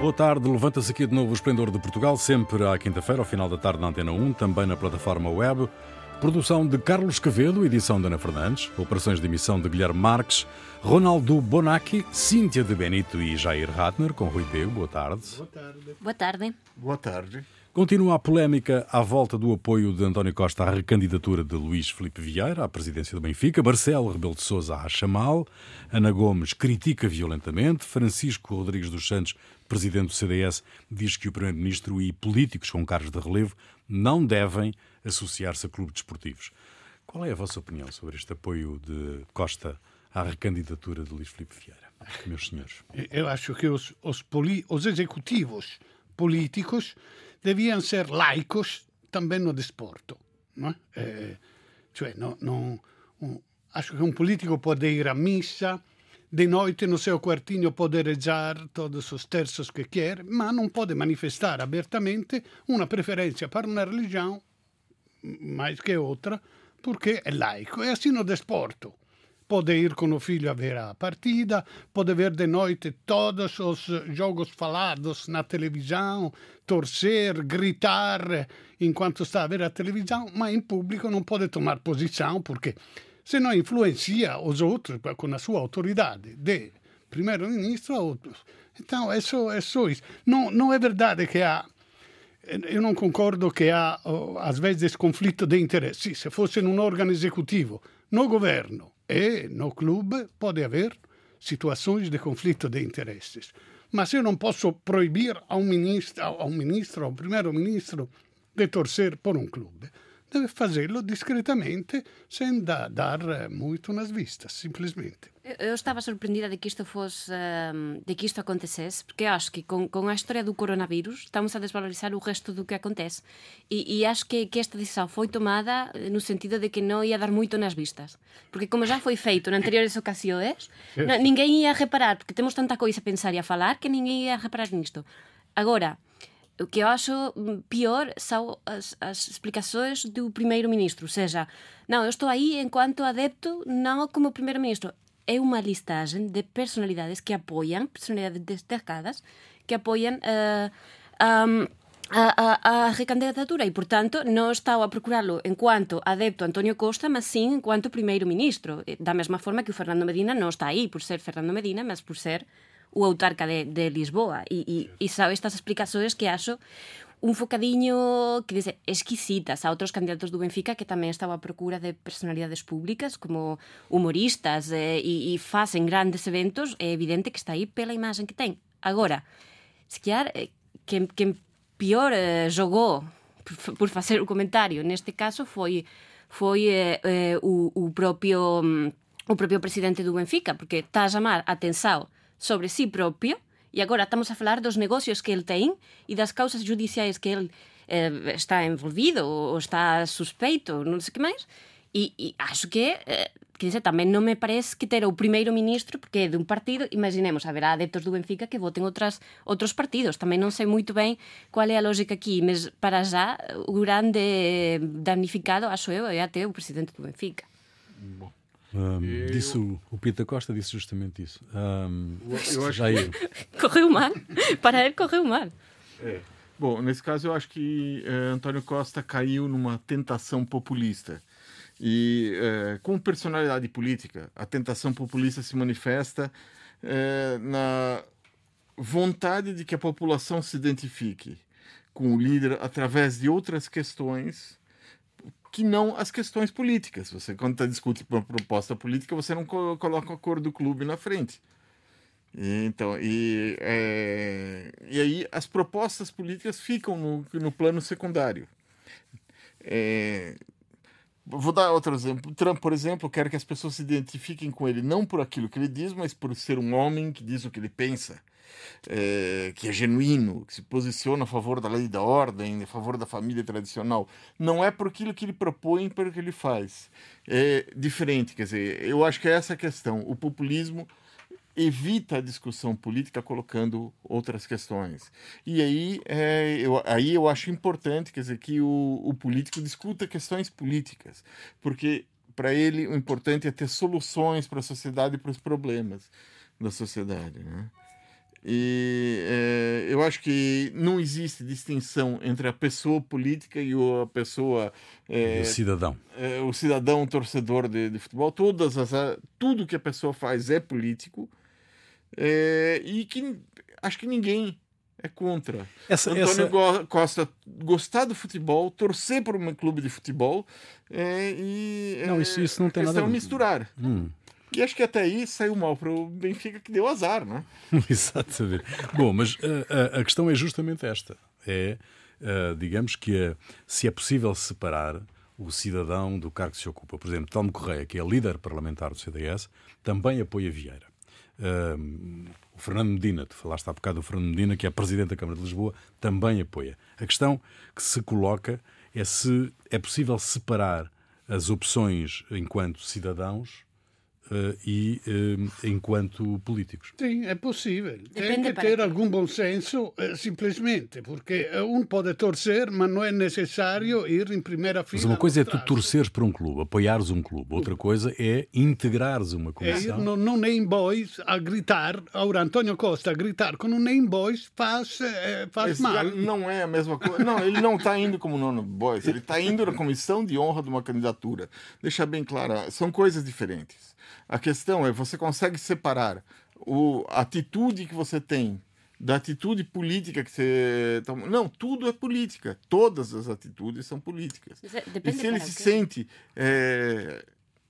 Boa tarde, levanta-se aqui de novo o Esplendor de Portugal, sempre à quinta-feira, ao final da tarde na Antena 1, também na plataforma web. Produção de Carlos Cavedo, edição de Ana Fernandes, operações de emissão de Guilherme Marques, Ronaldo Bonacci, Cíntia de Benito e Jair Ratner, com Rui Pego. Boa tarde. Boa tarde. Boa tarde. Boa tarde. Continua a polémica à volta do apoio de António Costa à recandidatura de Luís Filipe Vieira à presidência do Benfica. Marcelo Rebelo de Sousa acha mal. Ana Gomes critica violentamente. Francisco Rodrigues dos Santos, presidente do CDS, diz que o primeiro-ministro e políticos com cargos de relevo não devem associar-se a clubes desportivos. Qual é a vossa opinião sobre este apoio de Costa à recandidatura de Luís Filipe Vieira, meus senhores? Eu acho que os, os, os executivos políticos deviam ser laicos também no desporto. Não é? cioè, no, no, um, acho que um político pode ir à missa, de noite no seu quartinho pode rezar todos os terços que quer, mas não pode manifestar abertamente uma preferência para uma religião mais que outra, porque é laico. É assim no desporto. Pode ir com o filho a ver a partida, pode ver de noite todos os jogos falados na televisão, torcer, gritar enquanto está a ver a televisão, mas em público não pode tomar posição, porque senão influencia os outros com a sua autoridade de primeiro-ministro a outros. Então, é só, é só isso. Não, não é verdade que há eu não concordo que há, às vezes, conflito de interesse. Se fosse num órgão executivo, no governo e no clube, pode haver situações de conflito de interesses. Mas eu não posso proibir a um ministro, a um ministro, a um primeiro-ministro, de torcer por um clube. Deve fazê-lo discretamente, sem da, dar eh, muito nas vistas, simplesmente. Eu estava surpreendida de que isto fosse, de que isto acontecesse, porque acho que com, com a história do coronavírus estamos a desvalorizar o resto do que acontece. E, e acho que, que esta decisão foi tomada eh, no sentido de que não ia dar muito nas vistas. Porque como já foi feito em anteriores ocasiões, não, ninguém ia reparar, porque temos tanta coisa a pensar e a falar que ninguém ia reparar nisto. Agora, o que eu acho pior são as, as explicações do primeiro-ministro. Ou seja, não, eu estou aí enquanto adepto, não como primeiro-ministro. É uma listagem de personalidades que apoiam, personalidades destacadas, que apoiam uh, um, a, a, a recandidatura e, portanto, não estava a procurá-lo enquanto adepto António Costa, mas sim enquanto primeiro-ministro. Da mesma forma que o Fernando Medina não está aí por ser Fernando Medina, mas por ser o autarca de, de Lisboa. E, e, e sabe estas explicaciones que aso un focadiño que dice exquisitas a outros candidatos do Benfica que tamén estaba a procura de personalidades públicas como humoristas eh, e, e facen grandes eventos é evidente que está aí pela imagen que ten. Agora, se calhar eh, quen, quen pior eh, jogou por, por facer o comentario neste caso foi foi eh, eh, o, o propio mm, o propio presidente do Benfica porque está a chamar a tensao sobre si propio e agora estamos a falar dos negocios que ele ten e das causas judiciais que ele eh, está envolvido ou está suspeito, non sei que máis. E, e acho que, eh, que dice, tamén non me parece que ter o primeiro ministro, porque é dun partido, imaginemos, haberá adeptos do Benfica que voten outras, outros partidos. Tamén non sei moito ben qual é a lógica aquí, mas para já o grande damnificado, acho eu, é até o presidente do Benfica. Bom. Um, eu... Disse o, o Pita Costa disse justamente isso. Um, eu acho eu. correu mal. Para ele correu mal. É. Bom, nesse caso eu acho que Antônio Costa caiu numa tentação populista. E é, com personalidade política, a tentação populista se manifesta é, na vontade de que a população se identifique com o líder através de outras questões que não as questões políticas. Você, quando está discutindo uma proposta política, você não coloca a cor do clube na frente. E, então, e, é, e aí as propostas políticas ficam no, no plano secundário. É, vou dar outro exemplo. Trump, por exemplo, quer que as pessoas se identifiquem com ele não por aquilo que ele diz, mas por ser um homem que diz o que ele pensa é, que é genuíno, que se posiciona a favor da lei e da ordem, a favor da família tradicional. Não é por aquilo que ele propõe, pelo que ele faz. É diferente, quer dizer, eu acho que é essa a questão. O populismo evita a discussão política colocando outras questões. E aí, é, eu, aí eu acho importante quer dizer, que o, o político discuta questões políticas, porque para ele o importante é ter soluções para a sociedade e para os problemas da sociedade. Né? E é, eu acho que não existe distinção entre a pessoa política e a pessoa. É, o cidadão. É, o cidadão torcedor de, de, futebol. Todas as, tudo que a pessoa faz é político. É, e que acho que ninguém é contra. Essa, Antônio essa... Costa gostar do futebol, torcer por um clube de futebol é, e. Não, isso, isso não tem nada a ver. misturar. Hum. E acho que até aí saiu mal para o Benfica, que deu azar, não é? Exatamente. Bom, mas a, a, a, questão é justamente esta. É, uh, digamos que se é possível separar o cidadão do cargo que se ocupa. Por exemplo, Telmo Correia, que é líder parlamentar do CDS, também apoia Vieira. O Fernando Medina, tu falaste há bocado do Fernando Medina, que é presidente da Câmara de Lisboa, também apoia. A questão que se coloca é se é possível separar as opções enquanto cidadãos Uh, e uh, enquanto políticos. Sim, é possível. Tem que ter algum bom senso, uh, simplesmente, porque um pode torcer, mas não é necessário ir em primeira fila. Mas uma coisa é tu torceres para um clube, apoiares um clube. Outra coisa é integrares uma comissão. É ir no, no Name Boys a gritar, ora António Costa a gritar com um Name Boys faz, faz mal. Não é a mesma coisa. Não, ele não está indo como Name Boys, ele está indo na comissão de honra de uma candidatura. Deixa bem claro, são coisas diferentes. A questão é, você consegue separar o, a atitude que você tem da atitude política que você toma. Não, tudo é política. Todas as atitudes são políticas. É, e se ele se que... sente é,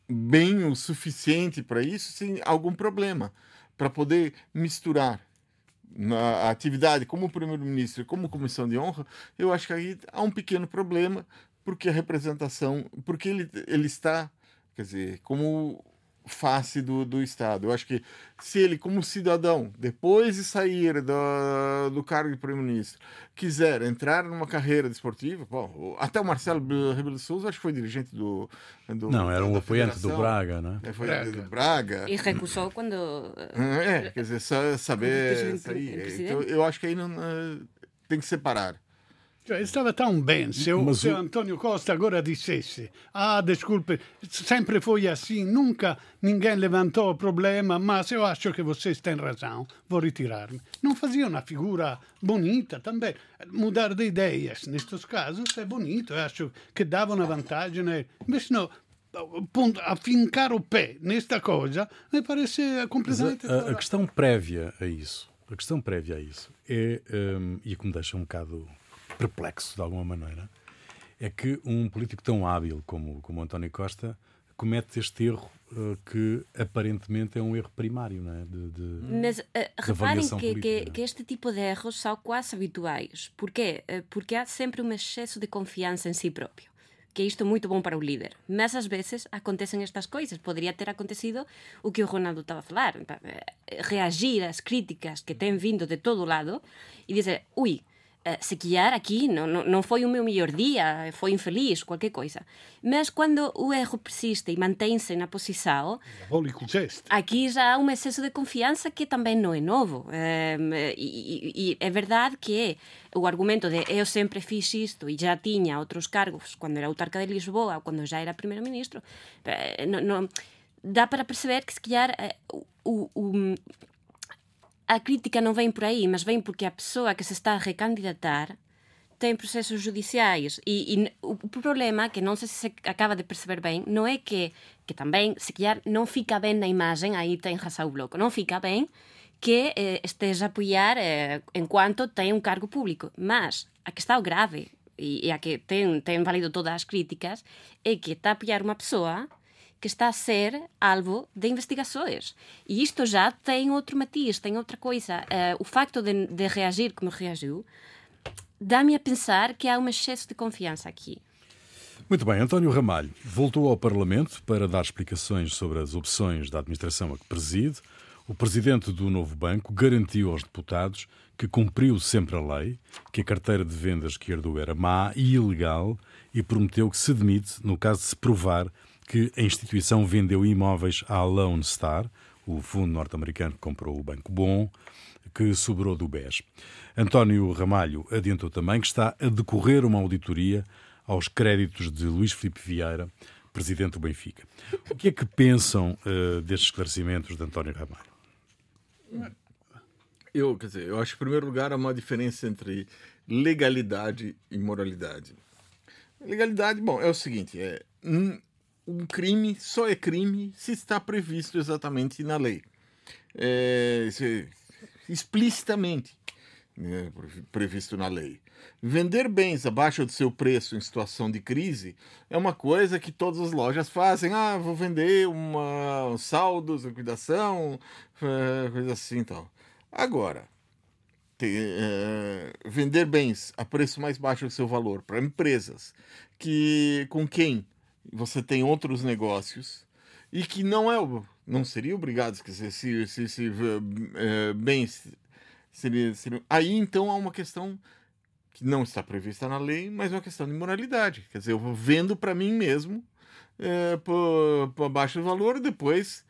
bem o suficiente para isso, sem algum problema. Para poder misturar na atividade como primeiro-ministro e como comissão de honra, eu acho que aí há um pequeno problema, porque a representação, porque ele, ele está, quer dizer, como face do, do Estado. Eu acho que se ele, como cidadão, depois de sair do, do cargo de primeiro-ministro, quiser entrar numa carreira desportiva, bom, até o Marcelo Rebelo de Souza acho que foi dirigente do. do não, era um apoiante do Braga, né? É, foi Braga. do Braga. E recusou quando. É, quer dizer, saber. Sair. Então, eu acho que aí não, tem que separar. Cioè, stava tão bem se, o, se Antonio Costa agora dissesse ah, desculpe, sempre foi assim, nunca ninguém levantou o problema, mas eu acho que vocês têm razão, vou retirar-me. Não fazia uma figura bonita também. Mudar de ideias, nestes casos, é bonito, eu acho que dava uma vantagem. Mas não, afincar o pé nesta coisa me parece completamente. A, a, a, questão prévia a isso, a questão prévia a isso é, um, e que me deixa um bocado perplexo de alguma maneira é que um político tão hábil como, como António Costa comete este erro uh, que aparentemente é um erro primário, não é? De, de Mas uh, reparem que, que, que, este tipo de erros são quase habituais. Porquê? Uh, porque há sempre um excesso de confiança em si próprio. Que isto é muito bom para o líder. Mas às vezes acontecem estas coisas. Poderia ter acontecido o que o Ronaldo estava a falar. Reagir às críticas que têm vindo de todo lado e dizer, ui, Uh, se calhar aqui não, não, não foi o meu melhor dia, foi infeliz, qualquer coisa. Mas quando o erro persiste e mantém-se na posição, aqui já há um excesso de confiança que também não é novo. Um, e, e, é verdade que o argumento de eu sempre fiz isto e já tinha outros cargos quando era autarca de Lisboa ou quando já era primeiro-ministro, eh, não, dá para perceber que se calhar eh, o, o, a crítica não vem por aí, mas vem porque a pessoa que se está a recandidatar tem processos judiciais. E, e, o problema, que não sei se se acaba de perceber bem, não é que, que também, se calhar, não fica bem na imagem, aí tem razão o Bloco, não fica bem que eh, esteja a apoiar eh, enquanto tem um cargo público. Mas a questão grave, e, e a que tem, tem valido todas as críticas, é que está a apoiar uma pessoa que está a ser alvo de investigações. E isto já tem outro matiz, tem outra coisa. Uh, o facto de, de reagir como reagiu dá-me a pensar que há um excesso de confiança aqui. Muito bem, António Ramalho voltou ao Parlamento para dar explicações sobre as opções da administração a que preside. O presidente do novo banco garantiu aos deputados que cumpriu sempre a lei, que a carteira de vendas que herdou era má e ilegal e prometeu que se demite no caso de se provar que a instituição vendeu imóveis à Lone Star, o fundo norte-americano que comprou o Banco Bom, que sobrou do BES. António Ramalho adiantou também que está a decorrer uma auditoria aos créditos de Luís Filipe Vieira, presidente do Benfica. O que é que pensam uh, destes esclarecimentos de António Ramalho? Eu, quer dizer, eu acho que, em primeiro lugar, há uma diferença entre legalidade e moralidade. Legalidade, bom, é o seguinte, é um, um crime só é crime se está previsto exatamente na lei. É, explicitamente né, previsto na lei. Vender bens abaixo do seu preço em situação de crise é uma coisa que todas as lojas fazem. Ah, vou vender uma saldos, liquidação, é, coisa assim e tal. Agora, é, vender bens a preço mais baixo do seu valor para empresas que com quem você tem outros negócios e que não é não seria obrigado quer dizer, se, se, se é, bens seria, seria, aí então há uma questão que não está prevista na lei mas é uma questão de moralidade quer dizer eu vou vendo para mim mesmo é, por, por baixo valor e depois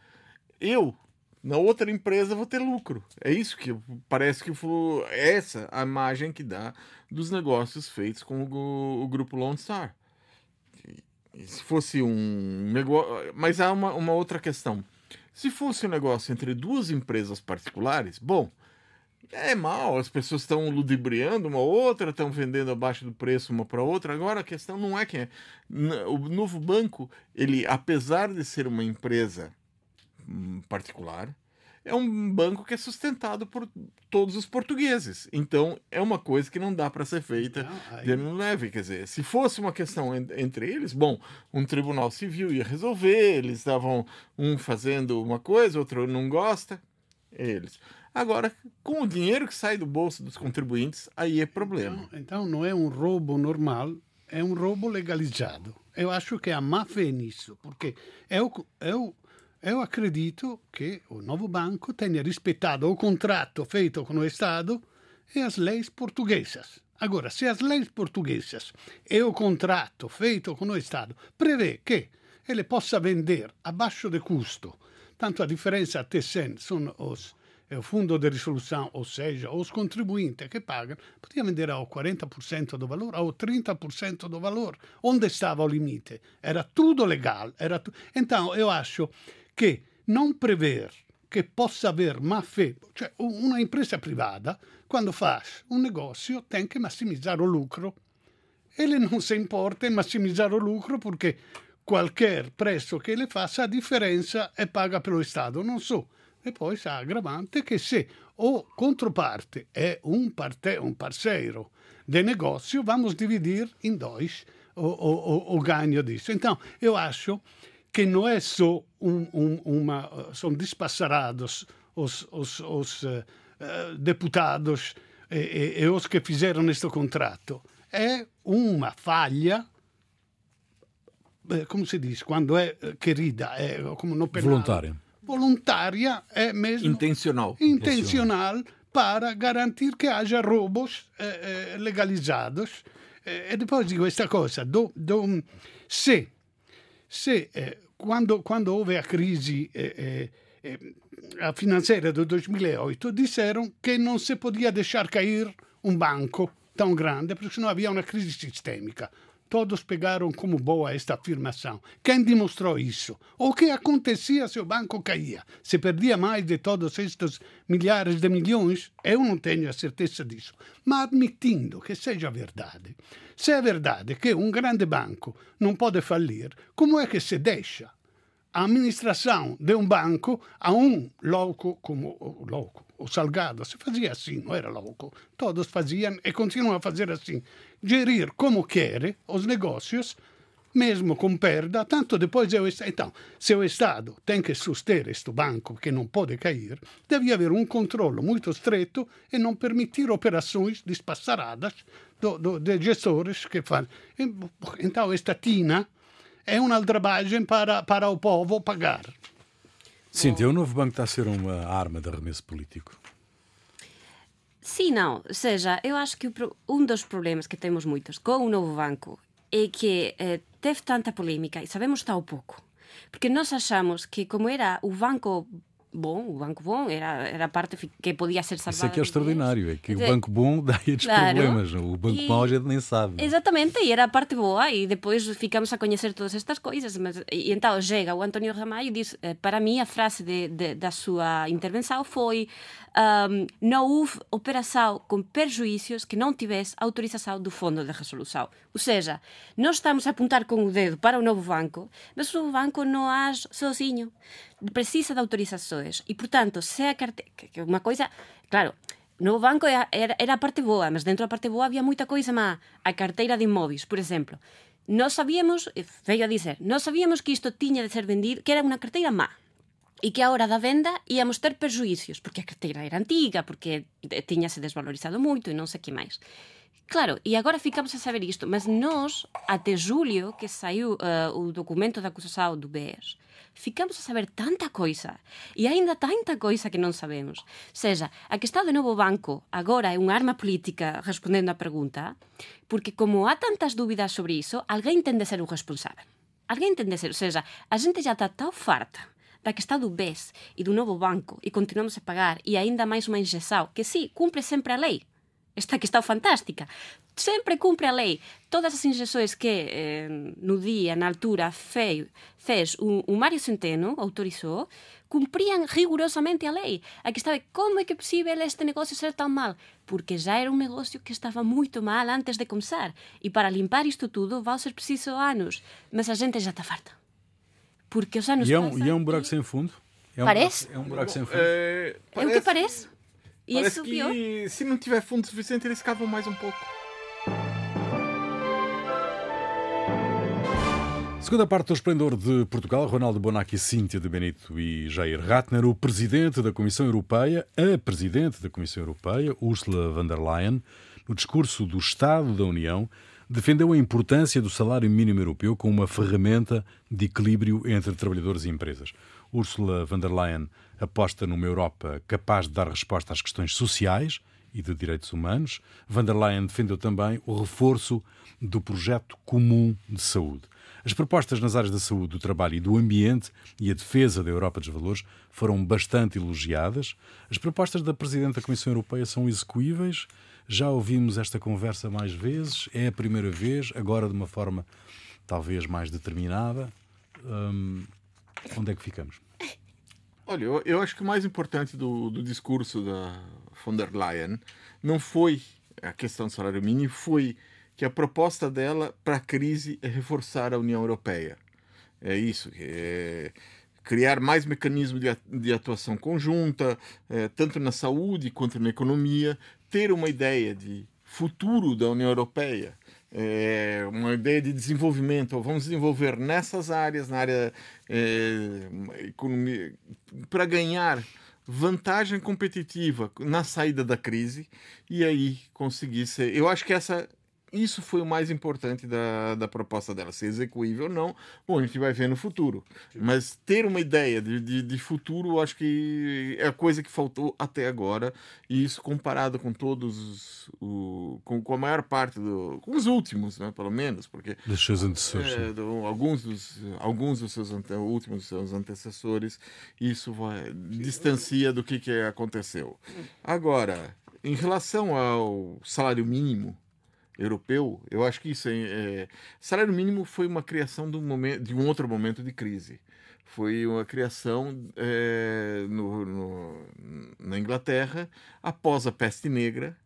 eu na outra empresa vou ter lucro. É isso que parece que foi essa a imagem que dá dos negócios feitos com o, o grupo Lone Star. Se fosse um negócio, mas há uma, uma outra questão. Se fosse um negócio entre duas empresas particulares, bom, é mal, as pessoas estão ludibriando uma outra, estão vendendo abaixo do preço uma para outra. Agora a questão não é que é, o novo banco, ele apesar de ser uma empresa particular, é um banco que é sustentado por todos os portugueses. Então, é uma coisa que não dá para ser feita não, de não leve. Quer dizer, se fosse uma questão entre eles, bom, um tribunal civil ia resolver, eles estavam um fazendo uma coisa, outro não gosta, eles. Agora, com o dinheiro que sai do bolso dos contribuintes, aí é problema. Então, então não é um roubo normal, é um roubo legalizado. Eu acho que há má fé nisso, porque eu, eu eu acredito que o novo banco tenha respeitado o contrato feito com o Estado e as leis portuguesas. Agora, se as leis portuguesas e o contrato feito com o Estado prevê que ele possa vender abaixo de custo, tanto a diferença até 100 são os é o fundo de resolução, ou seja, os contribuintes que pagam, podia vender ao 40% do valor, ao 30% do valor. Onde estava o limite? Era tudo legal. Era tu... Então, eu acho che non prever che possa aver fé, cioè una impresa privata, quando fa un negozio, tem che massimizzare il lucro. Ele non si importa in massimizzare il lucro perché qualche prezzo che le fa sa differenza e paga per lo Stato, non so. E poi sa aggravante che se o controparte è un, parte, un parceiro de negócio, vamos dividir em dois o, o, o, o ganho disso. Então, eu acho que não é só um, um, uma. São despassarados os, os, os uh, deputados e, e, os que fizeram este contrato. É uma falha. Como se diz? Quando é querida, é como no penal. Voluntária. Voluntária é mesmo. Intencional. Intencional para garantir que haja roubos eh, legalizados. E depois digo esta coisa: do, do, se se eh, quando, quando, houve a crisi eh, eh, a finanziaria del 2008 disseram che non si podia deixar cair un banco tão grande perché sennò havia una crisi sistemica. Todos pegaram como boa esta afirmação. Quem demonstrou isso? O que acontecia se o banco caía? Se perdia mais de todos estes milhares de milhões? Eu não tenho a certeza disso. Mas admitindo que seja verdade, se é verdade que um grande banco não pode falir, como é que se deixa a administração de um banco a um louco como o louco? O Salgado se fazia assim, não era louco. Todos faziam e continuam a fazer assim. Gerir como quer os negócios, mesmo com perda, tanto depois eu... Então, se o Estado tem que suster este banco que não pode cair, deve haver um controle muito estreito e não permitir operações despassaradas do, do, de gestores que fazem. Então, esta tina é uma aldrabagem para, para o povo pagar. Cintia, o novo banco está a ser uma arma de arremesso político? Sim, não. Ou seja, eu acho que um dos problemas que temos muitos com o novo banco é que eh, teve tanta polêmica e sabemos tão pouco. Porque nós achamos que, como era o banco bom, o banco bom, era, era a parte que podia ser salvada. Isso é que é extraordinário, é que o banco bom dá estes claro, problemas, o banco e, mau a gente nem sabe. Exatamente, e era a parte boa, e depois ficamos a conhecer todas estas coisas. Mas, e então chega o António Ramalho e diz: eh, para mim, a frase de, de, da sua intervenção foi: um, não houve operação com prejuízos que não tivesse autorização do Fundo de Resolução. Ou seja, nós estamos a apontar com o dedo para o novo banco, mas o novo banco não age sozinho. Precisa de autorizações. E, portanto, se a carteira. Uma coisa. Claro, no banco era, era, a parte boa, mas dentro da parte boa havia moita coisa má. A carteira de imóveis, por exemplo. Nós sabíamos, veio a dizer, nós sabíamos que isto tiña de ser vendido, que era unha carteira má e que a hora da venda íamos ter perjuízos, porque a carteira era antiga, porque tiñase desvalorizado moito e non sei que máis. Claro, e agora ficamos a saber isto, mas nós, até julio, que saiu uh, o documento da acusação do BES, ficamos a saber tanta coisa, e aínda tanta coisa que non sabemos. Seja, a que está de novo banco agora é unha arma política respondendo á pergunta, porque como há tantas dúbidas sobre iso, alguén tende a ser o responsável. Alguén tende a ser, ou seja, a xente já está tão farta da que está do BES e do novo banco e continuamos a pagar e aínda máis unha injeção que sí, cumpre sempre a lei. Esta que está fantástica. Sempre cumpre a lei. Todas as injeções que eh, no día, na altura, fei, fez o, o Mário Centeno, autorizou, cumpriam rigorosamente a lei. A que estava, como é que é possível este negócio ser tão mal? Porque já era um negócio que estava muito mal antes de começar. E para limpar isto tudo, vai ser preciso anos. Mas a gente já está farta. Porque os anos e é um, e é um buraco sem fundo? É um parece? Buraco, é um buraco sem fundo. É, parece, é o que parece. E parece que se não tiver fundo suficiente, eles cavam mais um pouco. Segunda parte do Esplendor de Portugal, Ronaldo Bonacci, Cíntia de Benito e Jair Ratner, o presidente da Comissão Europeia, a presidente da Comissão Europeia, Ursula von der Leyen, no discurso do Estado da União, defendeu a importância do salário mínimo europeu como uma ferramenta de equilíbrio entre trabalhadores e empresas. Ursula von der Leyen aposta numa Europa capaz de dar resposta às questões sociais e de direitos humanos. Von der Leyen defendeu também o reforço do projeto comum de saúde. As propostas nas áreas da saúde, do trabalho e do ambiente e a defesa da Europa dos valores foram bastante elogiadas. As propostas da Presidente da Comissão Europeia são execuíveis já ouvimos esta conversa mais vezes, é a primeira vez, agora de uma forma talvez mais determinada. Hum, onde é que ficamos? Olha, eu, eu acho que o mais importante do, do discurso da von der Leyen não foi a questão do salário mínimo, foi que a proposta dela para a crise é reforçar a União Europeia. É isso, é criar mais mecanismos de, atuação conjunta, é, tanto na saúde quanto na economia, ter uma ideia de futuro da União Europeia, é, uma ideia de desenvolvimento, vamos desenvolver nessas áreas, na área é, economia, para ganhar vantagem competitiva na saída da crise e aí conseguir ser. Eu acho que essa isso foi o mais importante da, da proposta dela. Se execuível ou não, bom, a gente vai ver no futuro. Mas ter uma ideia de, de, de, futuro, acho que é a coisa que faltou até agora. E isso comparado com todos, o, com, com a maior parte, do, com os últimos, né, pelo menos. Porque, dos seus antecessores. É, do, alguns, dos, alguns dos seus ante, últimos seus antecessores, isso vai, distancia do que, que aconteceu. Agora, em relação ao salário mínimo, europeu, eu acho que isso é, é, salário mínimo foi uma criação de um, momento, de um outro momento de crise. Foi uma criação é, no, no, na Inglaterra após a peste negra,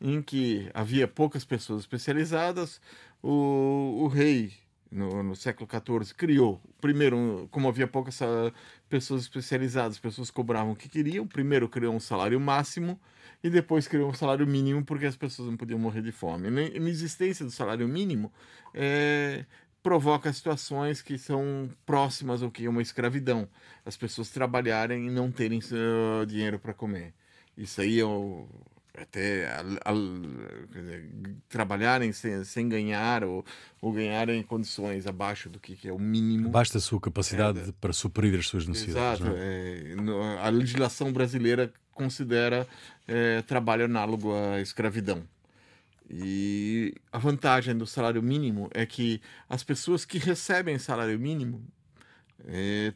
em que havia poucas pessoas especializadas. O, o rei, no, no, século XIV, criou, primeiro, como havia poucas ah, pessoas especializadas, pessoas cobravam o que queriam, primeiro criou um salário máximo e depois criou um salário mínimo porque as pessoas não podiam morrer de fome. Na inexistência do salário mínimo é, provoca situações que são próximas ao que é uma escravidão. As pessoas trabalharem e não terem uh, dinheiro para comer. Isso aí é o, até a, a, dizer, trabalharem sem, sem ganhar ou, ou ganharem em condições abaixo do que, que é o mínimo. Basta a sua capacidade é, para suprir as suas necessidades. Exato. É? É, a legislação brasileira considera é, trabalho análogo à escravidão. E a vantagem do salário mínimo é que as pessoas que recebem salário mínimo é,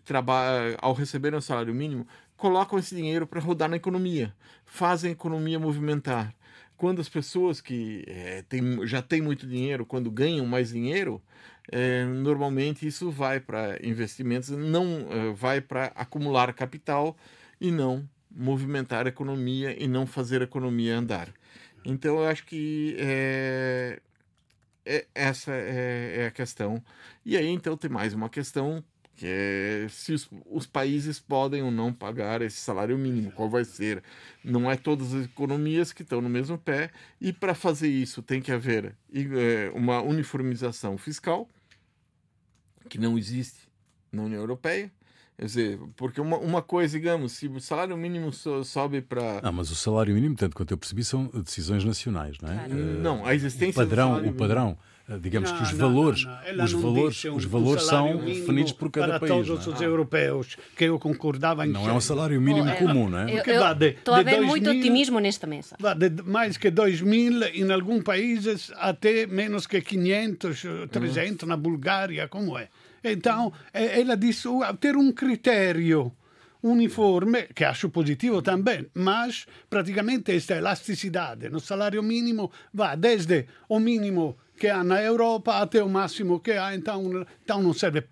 ao receber um salário mínimo, colocam esse dinheiro para rodar na economia, fazem a economia movimentar. Quando as pessoas que é, tem, já têm muito dinheiro, quando ganham mais dinheiro, é, normalmente isso vai para investimentos, não é, vai para acumular capital e não movimentar a economia e não fazer a economia andar. Então eu acho que é, essa é, é, a questão. E aí então tem mais uma questão que é se os, os, países podem ou não pagar esse salário mínimo, qual vai ser. Não é todas as economias que estão no mesmo pé, e para fazer isso tem que haver é, uma uniformização fiscal, que não existe na União Europeia. Quer dizer, porque uma, uma coisa, digamos, se o salário mínimo so, sobe para. Ah, mas o salário mínimo, tanto quanto eu percebi, são decisões nacionais, não é? Claro. Não, a existência o padrão, o padrão. Eh, digamos não, que os valores, não, não, os valores, um, os valores são definidos por cada para país. todos os ah. europeus que eu concordava em Não é um salário mínimo oh, comum, não é? Estou a ver muito mil, otimismo nesta mesa. de mais que 2 mil em alguns países até menos que 500, 300 hum. na Bulgária, como é? Então, ela disse ter um critério uniforme, que acho positivo também, mas praticamente esta elasticidade no salário mínimo vai desde o mínimo que há na Europa até o máximo que há, então, então não serve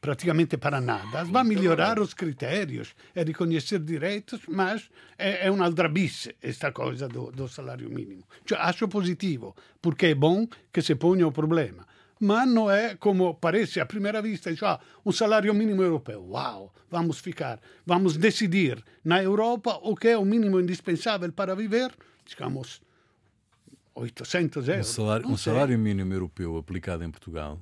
praticamente para nada. Vai melhorar os critérios e reconhecer direitos, mas é, é uma aldrabice esta coisa do, do salário mínimo. Cioè, acho positivo, porque é bom que se ponha o problema mas não é como parece à primeira vista, ah, um salário mínimo europeu. Uau, vamos ficar, vamos decidir na Europa o que é o mínimo indispensável para viver, digamos, 800 euros. Um salário, um salário mínimo europeu aplicado em Portugal,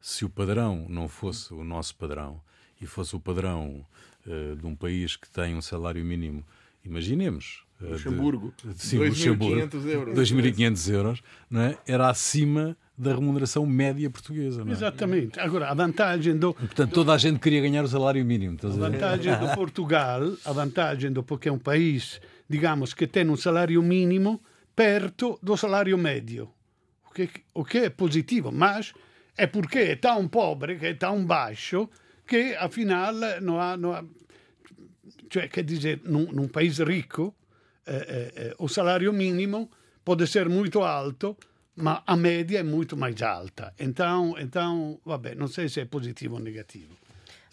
se o padrão não fosse o nosso padrão e fosse o padrão uh, de um país que tem um salário mínimo, imaginemos, Luxemburgo. De, sim, 2.500 euros. 2.500 euros, não é? Era acima da remuneração média portuguesa. Não é? Exatamente. Agora, a vantagem do. Portanto, toda a gente queria ganhar o salário mínimo. A vantagem do Portugal, a vantagem do porque é um país, digamos, que tem um salário mínimo perto do salário médio. O que, o que é positivo, mas é porque é tão pobre, que é tão baixo, que afinal não há. Não há cioè, quer dizer, num, num país rico, eh, eh, eh, o salário mínimo pode ser muito alto, mas a média é muito mais alta. Então, então vabbè, não sei se é positivo ou negativo.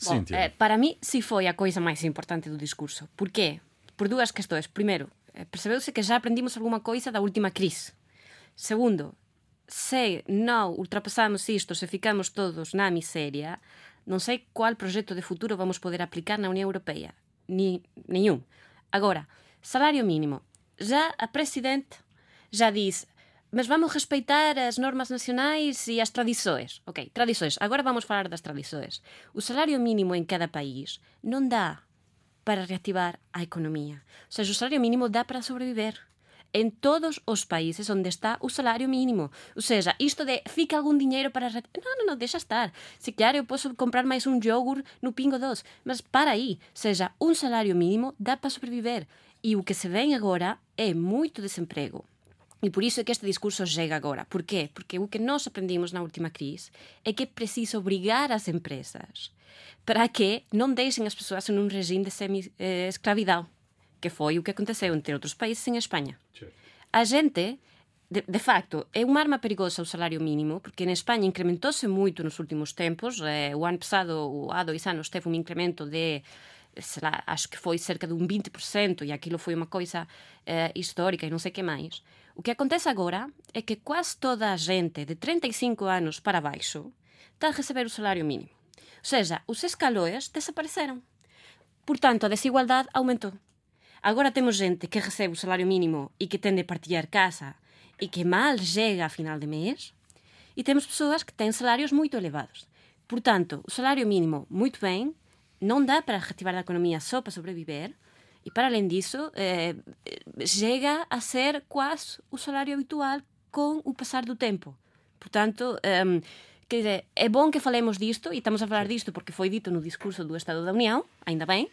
Bom, eh, para mim, se foi a coisa mais importante do discurso. Por quê? Por duas questões. Primeiro, percebeu-se que já aprendimos alguma coisa da última crise. Segundo, se não ultrapassamos isto, se ficamos todos na miséria, não sei qual projeto de futuro vamos poder aplicar na União Europeia. Ni, nenhum. Agora, salário mínimo. Já a Presidente já disse mas vamos respeitar as normas nacionais e as tradições. Ok, tradições. Agora vamos falar das tradições. O salário mínimo em cada país não dá para reativar a economia. Ou seja, o salário mínimo dá para sobreviver em todos os países onde está o salário mínimo. Ou seja, isto de fica algum dinheiro para. Não, não, não, deixa estar. Se claro, eu posso comprar mais um iogurte no Pingo Doce, mas para aí. Ou seja, um salário mínimo dá para sobreviver. E o que se vê agora é muito desemprego. E por isso é que este discurso chega agora. Por quê? Porque o que nós aprendimos na última crise é que é preciso obrigar as empresas para que não deixem as pessoas em um regime de semi-escravidão, que foi o que aconteceu entre outros países em Espanha. A gente, de, de facto, é uma arma perigosa o salário mínimo, porque em Espanha incrementou-se muito nos últimos tempos. Eh, o ano passado, há dois anos, teve um incremento de lá, acho que foi cerca de um 20%, e aquilo foi uma coisa eh, histórica e não sei o que mais. O que acontece agora é que quase toda a gente de 35 anos para baixo está a receber o salário mínimo. Seja, os escalões desapareceram. Portanto, a desigualdade aumentou. Agora temos gente que recebe o salário mínimo e que tem de partilhar casa e que mal chega a final de mês, e temos pessoas que têm salários muito elevados. Portanto, o salário mínimo, muito bem, não dá para reativar a economia só para sobreviver, e para além disso, eh, chega a ser quase o salário habitual com o passar do tempo. Portanto, um, quer dizer, é bom que falemos disto, e estamos a falar disto porque foi dito no discurso do Estado da União, ainda bem,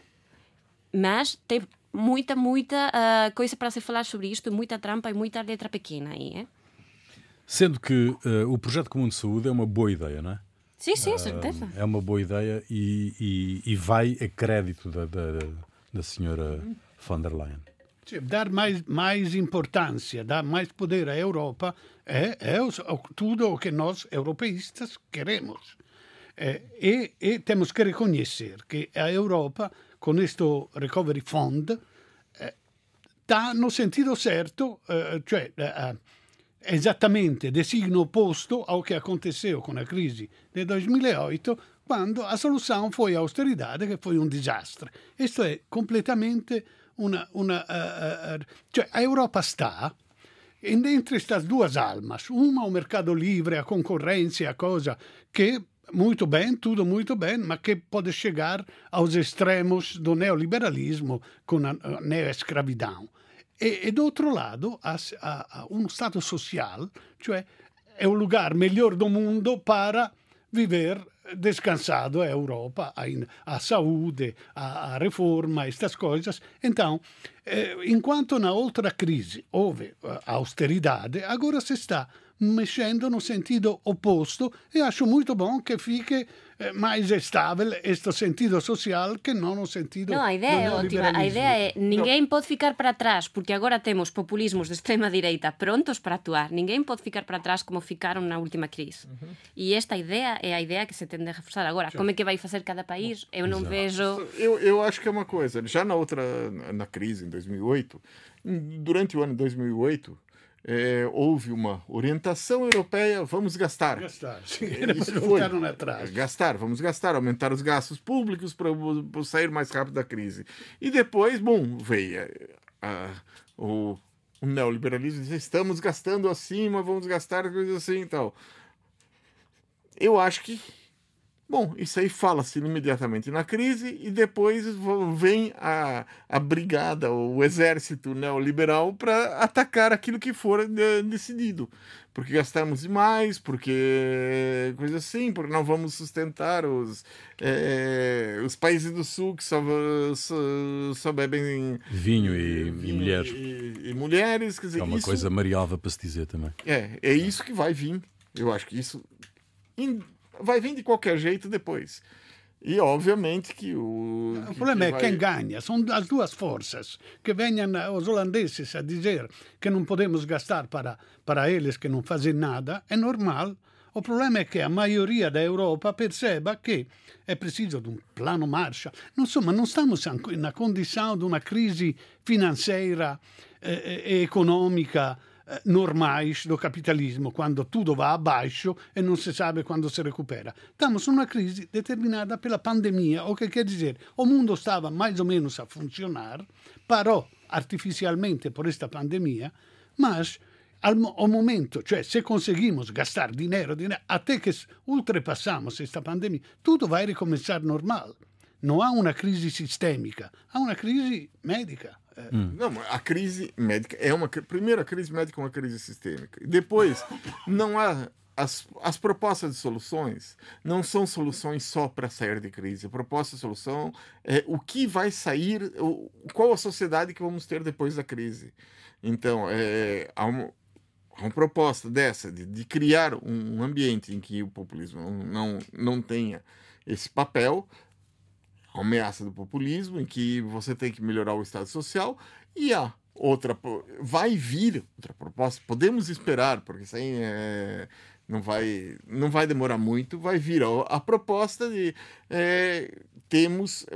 mas tem muita, muita uh, coisa para se falar sobre isto, muita trampa e muita letra pequena aí. Eh? Sendo que uh, o projeto comum de saúde é uma boa ideia, não é? Sim, sim, certeza. É uma boa ideia e, e, e vai a crédito da, da, da senhora von der Leyen. Sim, dar mais, mais importância, dar mais poder à Europa é, é tudo o que nós, europeístas, queremos. É, e, e, temos que reconhecer que a Europa, com este Recovery Fund, está no sentido certo, eh, cioè eh, esattamente designo opposto ao que aconteceu com a crise de 2008, quando a solução foi a austeridade, que foi um desastre. Isto é completamente uma. uma uh, uh, cioè a Europa está entre estas duas almas, uma o mercado livre, a concorrência, a coisa que muito bem, tudo muito bem, mas que pode chegar aos extremos do neoliberalismo com a neoescravidão. E, e do outro lado, há, há, um Estado social, cioè é o lugar melhor do mundo para viver descansado a Europa, a, a saúde, a, a reforma, estas coisas. Então, eh, enquanto na outra crise houve a austeridade, agora se está mexendo no sentido oposto e acho muito bom que fique eh, mais estável este sentido social que não no sentido Não, a ideia é ótima. A ideia é ninguém no. pode ficar para trás, porque agora temos populismos de extrema direita prontos para actuar. Ninguém pode ficar para trás como ficaram na última crise. Uhum. E esta ideia é a ideia que se tende a reforçar. Agora, como é que vai fazer cada país? Eu não Exato. vejo... Eu, eu acho que é uma coisa. Já na outra, na crise, em 2008, durante o ano de 2008, é, houve uma orientação europeia, vamos gastar. Gastar, voltaram atrás. Gastar, vamos gastar, aumentar os gastos públicos para sair mais rápido da crise. E depois, bom, veio a, o, o neoliberalismo, disse, estamos gastando acima, vamos gastar coisas assim e tal. Eu acho que Bom, isso aí fala-se imediatamente na crise e depois vem a, a brigada, o exército neoliberal para atacar aquilo que for decidido. Porque gastamos demais, porque coisa assim, porque não vamos sustentar os, é, os países do sul que só, só, só bebem vinho e, vinho e mulheres. E, e, mulheres. Quer dizer, é uma isso, coisa mariável para se dizer também. É, é isso que vai vir. Eu acho que isso vai vir de qualquer jeito depois. E obviamente que o. O problema é vai... quem ganha. São as duas forças. Que venham os holandeses a dizer que não podemos gastar para, para eles que não fazem nada, é normal. O problema é que a maioria da Europa perceba que é preciso de um plano Marshall. Insomma, não estamos na condição de uma crise financeira e eh, econômica eh, normais do capitalismo, quando tudo va abaixo e non si sabe quando si recupera. Estamos numa crise determinada pela pandemia, o que quer dizer, o mundo estava mais ou menos a funcionar, parou artificialmente por esta pandemia, mas al momento, cioè se conseguimos gastar dinheiro, dinheiro até que ultrapassamos esta pandemia, tudo vai recomeçar normal. Não há uma crise sistêmica, há uma crise médica. Hum. Não, a crise médica é uma. Primeiro, a crise médica é uma crise sistêmica. Depois, não há. As, as propostas de soluções não são soluções só para sair de crise. A proposta de solução é o que vai sair, o, qual a sociedade que vamos ter depois da crise. Então, é, há, uma, há uma proposta dessa, de, de criar um ambiente em que o populismo não, não tenha esse papel, ameaça do populismo, em que você tem que melhorar o Estado Social, e a outra vai vir outra proposta, podemos esperar, porque isso aí é, não, vai, não vai demorar muito, vai vir a, a proposta de é, temos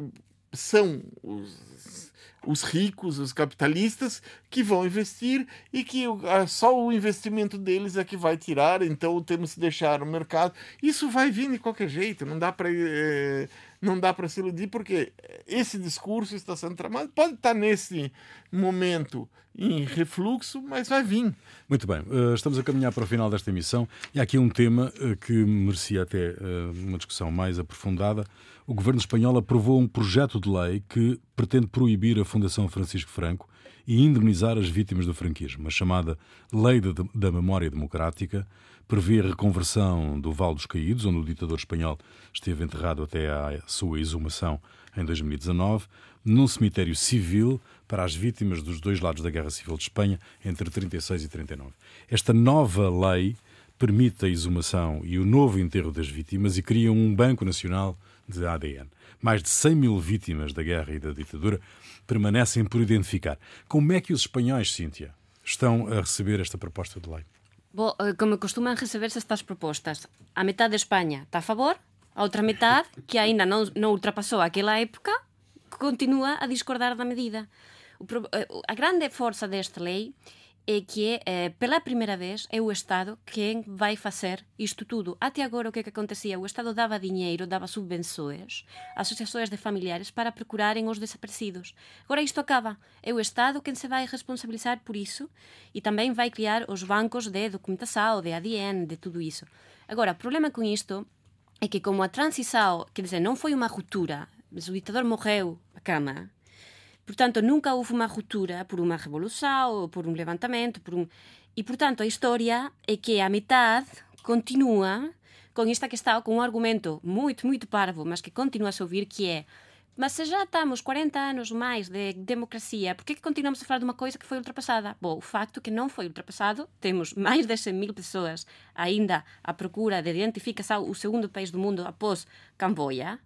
são os, os ricos, os capitalistas que vão investir e que só o investimento deles é que vai tirar, então temos que deixar o mercado. Isso vai vir de qualquer jeito, não dá para é, não dá para se iludir, porque esse discurso está sendo tramado. Pode estar nesse momento em refluxo, mas vai vir. Muito bem, eh, estamos a caminhar para o final desta emissão e há aqui um tema eh, que merecia até eh, uma discussão mais aprofundada. O governo espanhol aprovou um projeto de lei que pretende proibir a Fundação Francisco Franco e indemnizar as vítimas do franquismo. A chamada Lei da Memória Democrática prevê a reconversão do Val dos Caídos, onde o ditador espanhol esteve enterrado até à sua exumação em 2019, num cemitério civil para as vítimas dos dois lados da Guerra Civil de Espanha entre 36 e 39. Esta nova lei permite a exumação e o novo enterro das vítimas e cria um Banco Nacional de ADN. Mais de 100 mil vítimas da guerra e da ditadura permanecem por identificar. Como é que os espanhóis, Cíntia, estão a receber esta proposta de lei? Bom, eh, como receber-se estas propostas? A metade de Espanha está a favor, a outra metade, que ainda não, ultrapassou aquela época, continua a discordar da medida. Eh, a grande força desta lei é que eh, pela primeira vez é o Estado quem vai fazer isto tudo. Até agora o que, é que acontecia? O Estado dava dinheiro, dava subvenções, associações de familiares para procurarem os desaparecidos. Agora isto acaba. É o Estado quem se vai responsabilizar por isso e também vai criar os bancos de documentação, de ADN, de tudo isso. Agora, o problema com isto é que como a transição, quer dizer, não foi uma ruptura, mas o ditador morreu a cama, Portanto, nunca houve uma ruptura por uma revolução ou por um levantamento. Por um... E, portanto, a história é que a metade continua com esta questão, com um argumento muito, muito parvo, mas que continua a ouvir, que é mas se já estamos 40 anos mais de democracia, por que, que continuamos a falar de uma coisa que foi ultrapassada? Bom, o facto é que não foi ultrapassado, temos mais de 100 mil pessoas ainda à procura de identificação, o segundo país do mundo após Camboia,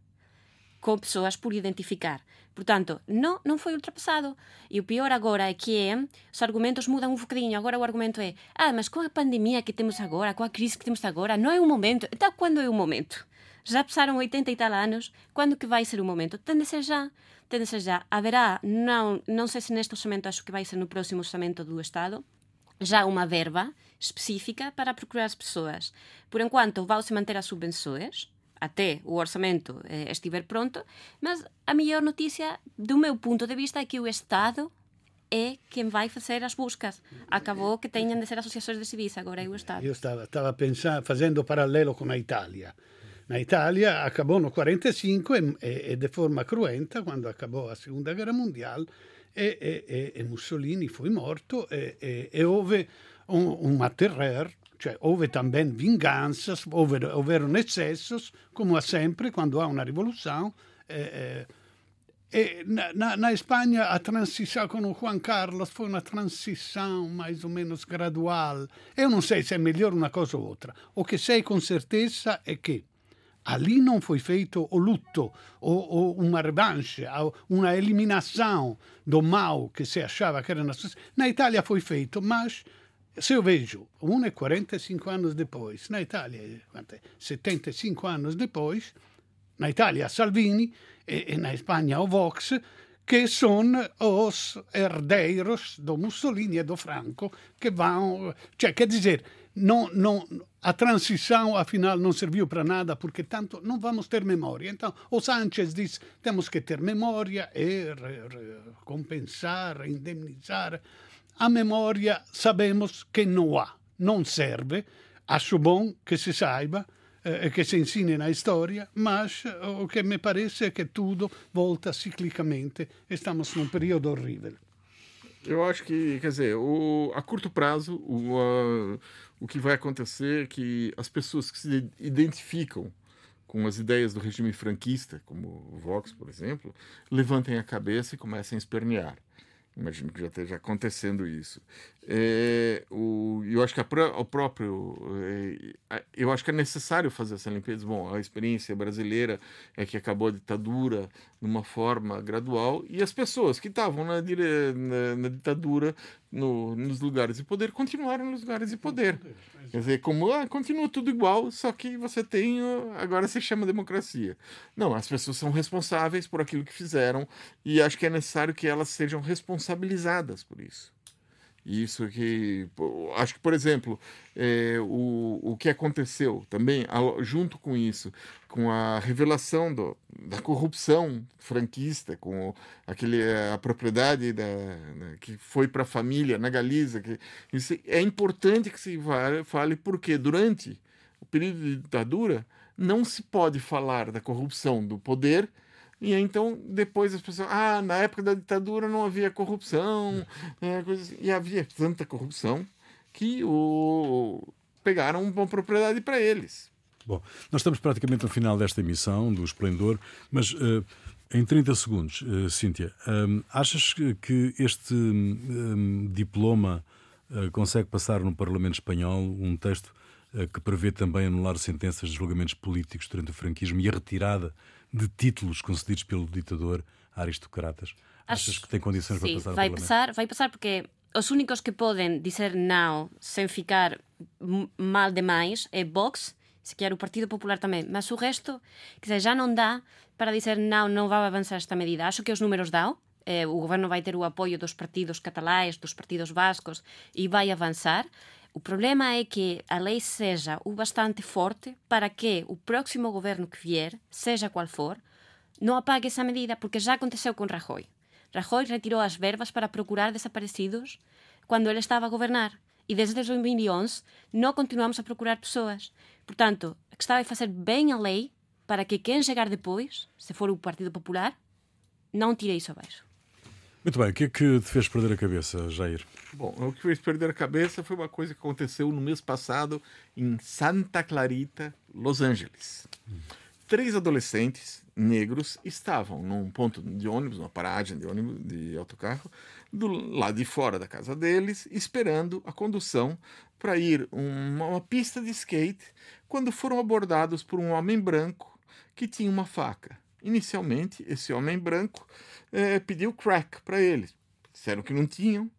com pessoas por identificar. Portanto, não, não foi ultrapassado. E o pior agora é que é, os argumentos mudam um bocadinho. Agora o argumento é: ah, mas com a pandemia que temos agora, com a crise que temos agora, não é o momento. Então, quando é o momento? Já passaram 80 e tal anos, quando que vai ser o momento? Tem de ser já. Tem de ser já. Haverá, não, não sei se neste orçamento, acho que vai ser no próximo orçamento do Estado, já uma verba específica para procurar as pessoas. Por enquanto, vão-se manter as subvenções, até o orçamento eh, estiver pronto, mas a melhor notícia, do meu ponto de vista, é que o Estado é quem vai fazer as buscas. Acabou que tenham de ser associações de civis, agora é o Estado. Eu estava, estava pensando, fazendo paralelo com a Itália. Na Itália acabou no 45 e, e, e de forma cruenta, quando acabou a Segunda Guerra Mondiale, e, e, e Mussolini foi morto e, e houve un, un cioè também vinganças, houve, houveram excessos, como há sempre quando há uma revolução. Eh, eh, na, na, na, Espanha a transição com o Juan Carlos foi uma transição mais ou menos gradual. Eu não sei se é melhor uma coisa ou outra. O que sei com certeza é que ali não foi feito o luto, ou, ou uma revanche, uma eliminação do mal que se achava que era na Na Itália foi feito, mas se eu vejo 1 e 45 anos depois, na Itália, 75 anos depois, na Itália Salvini e, e na Espanha o Vox, que são os herdeiros do Mussolini e do Franco, que vão. Cioè, quer dizer, não, não, a transição afinal não serviu para nada, porque tanto não vamos ter memória. Então, o Sanchez diz: temos que ter memória e re, re, compensar, indemnizar. A memória sabemos que não há, não serve. Acho bom que se saiba eh, che si na storia, mas eh, o che mi parece è che tudo volta ciclicamente e estamos num período horrível. Eu acho que, quer dizer, o, a curto prazo, o, a, o que vai acontecer é que as pessoas que se identificam com as ideias do regime franquista, como o Vox, por exemplo, levantem a cabeça e comecem a espernear. Imagino que já esteja acontecendo isso. É, o, eu acho que a, o próprio. É, eu acho que é necessário fazer essa limpeza. Bom, a experiência brasileira é que acabou a ditadura de uma forma gradual e as pessoas que estavam na, na, na ditadura, no, nos lugares de poder, continuaram nos lugares de poder. Quer dizer, como ah, continua tudo igual, só que você tem. Agora se chama democracia. Não, as pessoas são responsáveis por aquilo que fizeram e acho que é necessário que elas sejam responsabilizadas por isso. Isso que. Acho que, por exemplo, é, o, o que aconteceu também, junto com isso, com a revelação do, da corrupção franquista, com aquele, a propriedade da, né, que foi para a família na Galiza, que, isso é importante que se fale, porque durante o período de ditadura não se pode falar da corrupção do poder e então, depois as pessoas. Ah, na época da ditadura não havia corrupção. É, assim, e havia tanta corrupção que o, pegaram uma propriedade para eles. Bom, nós estamos praticamente no final desta emissão do Esplendor, mas uh, em 30 segundos, uh, Cíntia, um, achas que este um, diploma uh, consegue passar no Parlamento Espanhol um texto que prevê também anular sentenças de julgamentos políticos durante o franquismo e a retirada de títulos concedidos pelo ditador a aristocratas. Acho... Achas que tem condições Sim, para passar vai passar, vai passar porque os únicos que podem dizer não sem ficar mal demais é Vox, se quer o Partido Popular também, mas o resto, quer dizer, já não dá para dizer não, não vai avançar esta medida. Acho que os números dão, eh, o governo vai ter o apoio dos partidos catalães, dos partidos vascos e vai avançar. O problema é que a lei seja o bastante forte para que o próximo governo que vier, seja qual for, não apague essa medida, porque já aconteceu com Rajoy. Rajoy retirou as verbas para procurar desaparecidos quando ele estava a governar. E desde 2011 não continuamos a procurar pessoas. Portanto, a questão é fazer bem a lei para que quem chegar depois, se for o Partido Popular, não tire isso abaixo. Muito bem, o que é que te fez perder a cabeça, Jair? Bom, o que fez perder a cabeça foi uma coisa que aconteceu no mês passado em Santa Clarita, Los Angeles. Hum. Três adolescentes negros estavam num ponto de ônibus, uma paragem de ônibus, de autocarro, do lado de fora da casa deles, esperando a condução para ir uma, uma pista de skate, quando foram abordados por um homem branco que tinha uma faca. Inicialmente, esse homem branco é, pediu crack para eles. Disseram que não tinham,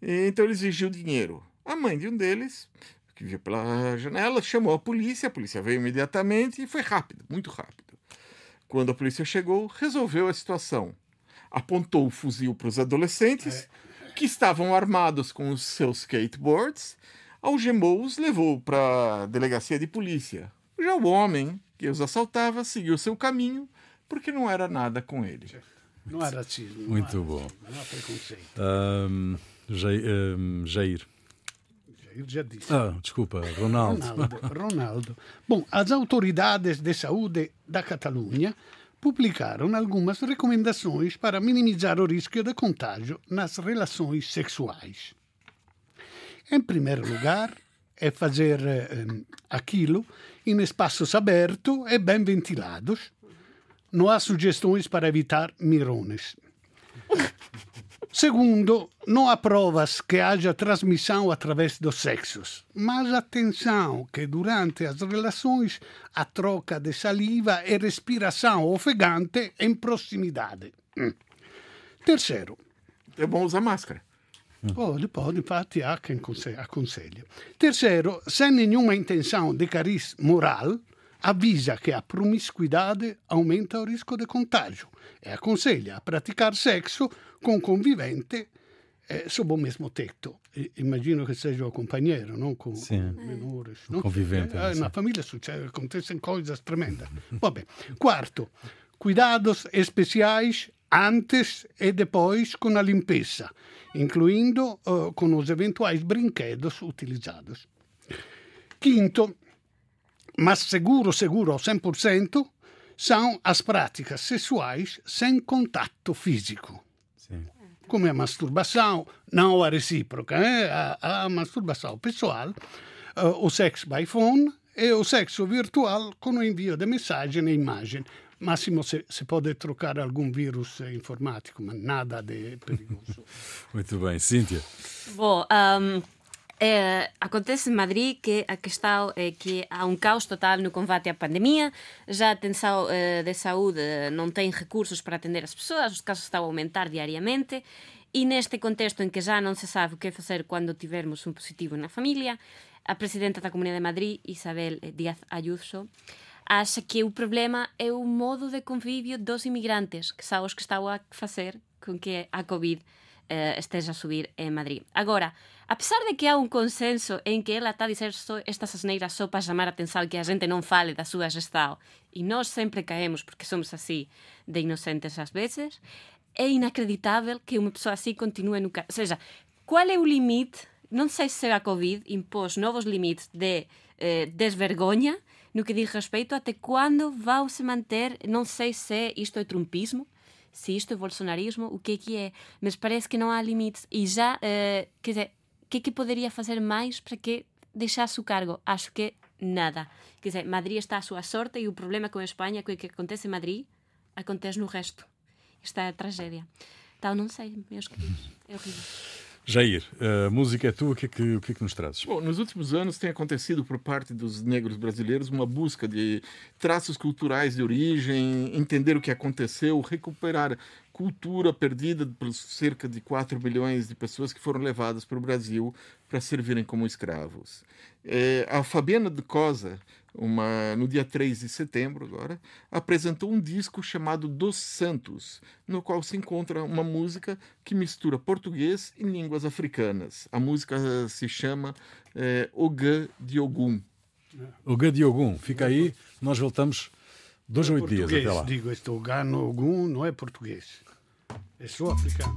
então ele exigiu dinheiro. A mãe de um deles, que via pela janela, chamou a polícia, a polícia veio imediatamente e foi rápido, muito rápido. Quando a polícia chegou, resolveu a situação. Apontou o fuzil para os adolescentes, é. que estavam armados com os seus skateboards, algemou-os, levou para a delegacia de polícia. Já o homem que os assaltava seguiu seu caminho, porque não era nada com ele. Não há racismo. Muito não bom. Não há preconceito. Um, Jair. Um, Jair. Eu já disse. Ah, desculpa, Ronaldo. Ronaldo. Ronaldo. Bom, as autoridades de saúde da Catalunha publicaram algumas recomendações para minimizar o risco de contágio nas relações sexuais. Em primeiro lugar, é fazer eh, aquilo em espaços abertos e bem ventilados. Não há sugestões para evitar mirones. Segundo, não há provas que haja transmissão através dos sexos, mas atenção que durante as relações a troca de saliva e respiração ofegante em proximidade. Terceiro. É bom usar máscara. Pode, pode, infatti há quem aconselha. Terceiro, sem nenhuma intenção de cariz moral, avisa que a promiscuidade aumenta o risco de contágio e aconselha a praticar sexo com convivente eh, sob o mesmo tetto. Immagino che seja o companheiro, non con Sim. menores. No? Convivente. Eh, na família succede, acontecem coisas tremendas. Vabbè. Quarto, cuidados especiais antes e depois com a limpeza, incluindo uh, com os eventuais brinquedos utilizados. Quinto, mas seguro, seguro ao 100%, são as práticas sexuais sem contato físico. Sim. Como a masturbação, não a recíproca, eh? a, a masturbação pessoal, uh, o sexo by phone e o sexo virtual com o envio de mensagem e imagem. Máximo se, se pode trocar algum vírus informático, mas nada de perigoso. Muito bem. Cíntia. Bom, um, é, acontece em Madrid que a questão é que há um caos total no combate à pandemia, já a atenção uh, de saúde não tem recursos para atender as pessoas, os casos estão a aumentar diariamente. E neste contexto em que já não se sabe o que fazer quando tivermos um positivo na família, a presidenta da Comunidade de Madrid, Isabel Díaz Ayuso, acha que o problema é o modo de convívio dos imigrantes, que são os que estão a fazer com que a Covid eh, esteja a subir en Madrid. Agora, a pesar de que há un consenso en que ela está a dizer estas asneiras só para chamar a atención que a gente non fale da súa gestão e nós sempre caemos porque somos así de inocentes ás veces, é inacreditável que unha pessoa así continue no... Ou seja, qual é o limite? Non sei se a Covid impôs novos limites de eh, desvergonha no que diz respeito até quando vão se manter, non sei se isto é trumpismo, se isto é bolsonarismo, o que é que é. Mas parece que não há limites. E já, uh, quer dizer, o que é que poderia fazer mais para que deixasse o cargo? Acho que nada. Quer dizer, Madrid está à sua sorte e o problema com a Espanha, com o que acontece em Madrid, acontece no resto. Isto é a tragédia. Então, não sei, meus queridos. É horrível. Jair, a música é tua, o que é que, o que, é que nos trazes? Bom, nos últimos anos tem acontecido por parte dos negros brasileiros uma busca de traços culturais de origem, entender o que aconteceu, recuperar cultura perdida por cerca de 4 milhões de pessoas que foram levadas para o Brasil para servirem como escravos. É, a Fabiana de Cosa, uma, no dia 3 de setembro agora, apresentou um disco chamado Dos Santos, no qual se encontra uma música que mistura português e línguas africanas. A música se chama é, Ogã de Ogum. Ogã de Ogum, fica aí, nós voltamos dois ou oito dias até lá. Digo, este Ogã no Ogum não é português, é só africano.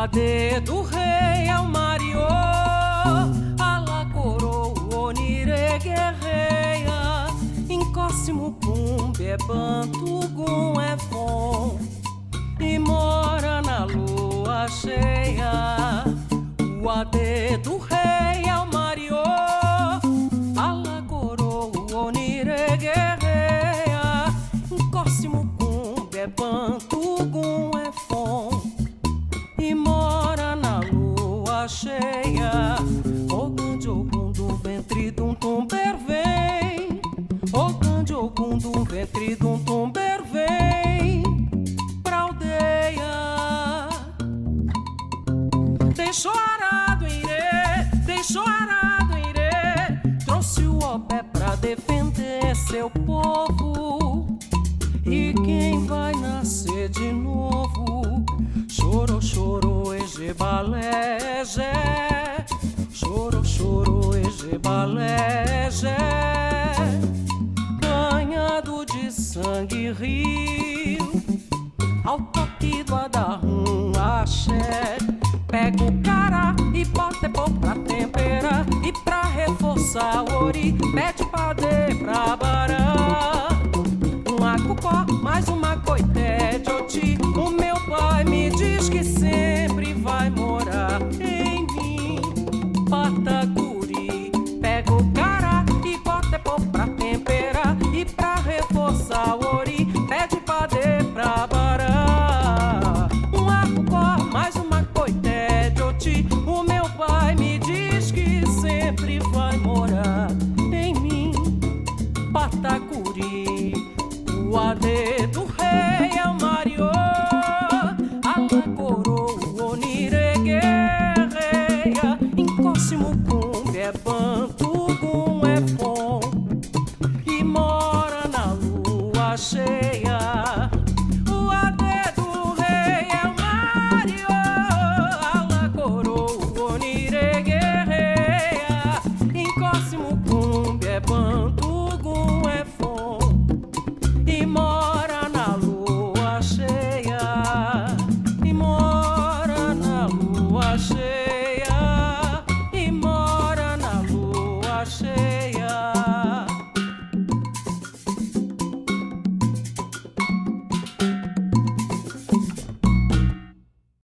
Ade